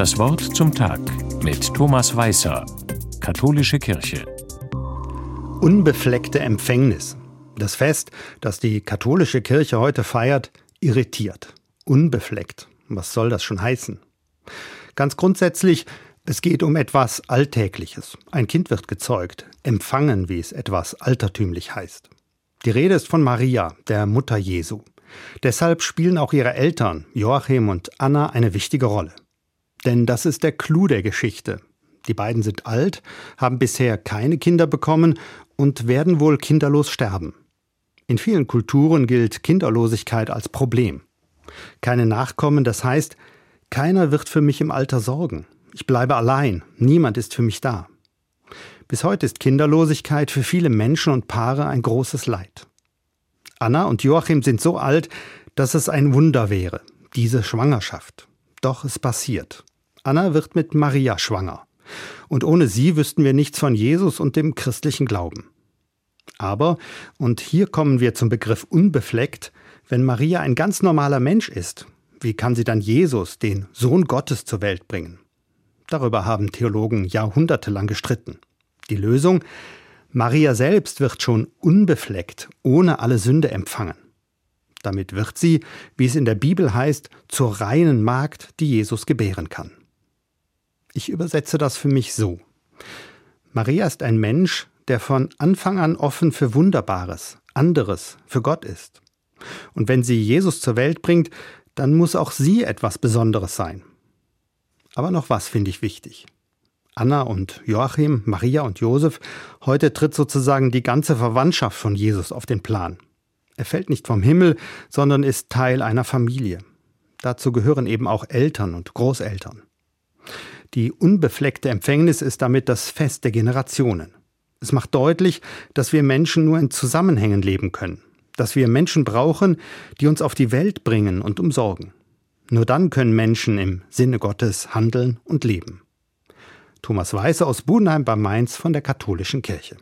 Das Wort zum Tag mit Thomas Weißer, Katholische Kirche. Unbefleckte Empfängnis. Das Fest, das die katholische Kirche heute feiert, irritiert. Unbefleckt. Was soll das schon heißen? Ganz grundsätzlich, es geht um etwas Alltägliches. Ein Kind wird gezeugt, empfangen, wie es etwas altertümlich heißt. Die Rede ist von Maria, der Mutter Jesu. Deshalb spielen auch ihre Eltern, Joachim und Anna, eine wichtige Rolle. Denn das ist der Clou der Geschichte. Die beiden sind alt, haben bisher keine Kinder bekommen und werden wohl kinderlos sterben. In vielen Kulturen gilt Kinderlosigkeit als Problem. Keine Nachkommen, das heißt, keiner wird für mich im Alter sorgen. Ich bleibe allein, niemand ist für mich da. Bis heute ist Kinderlosigkeit für viele Menschen und Paare ein großes Leid. Anna und Joachim sind so alt, dass es ein Wunder wäre, diese Schwangerschaft. Doch es passiert. Anna wird mit Maria schwanger. Und ohne sie wüssten wir nichts von Jesus und dem christlichen Glauben. Aber, und hier kommen wir zum Begriff unbefleckt, wenn Maria ein ganz normaler Mensch ist, wie kann sie dann Jesus, den Sohn Gottes, zur Welt bringen? Darüber haben Theologen jahrhundertelang gestritten. Die Lösung? Maria selbst wird schon unbefleckt, ohne alle Sünde empfangen. Damit wird sie, wie es in der Bibel heißt, zur reinen Magd, die Jesus gebären kann. Ich übersetze das für mich so. Maria ist ein Mensch, der von Anfang an offen für Wunderbares, anderes, für Gott ist. Und wenn sie Jesus zur Welt bringt, dann muss auch sie etwas Besonderes sein. Aber noch was finde ich wichtig. Anna und Joachim, Maria und Josef, heute tritt sozusagen die ganze Verwandtschaft von Jesus auf den Plan. Er fällt nicht vom Himmel, sondern ist Teil einer Familie. Dazu gehören eben auch Eltern und Großeltern. Die unbefleckte Empfängnis ist damit das Fest der Generationen. Es macht deutlich, dass wir Menschen nur in Zusammenhängen leben können, dass wir Menschen brauchen, die uns auf die Welt bringen und umsorgen. Nur dann können Menschen im Sinne Gottes handeln und leben. Thomas Weiße aus Budenheim bei Mainz von der Katholischen Kirche.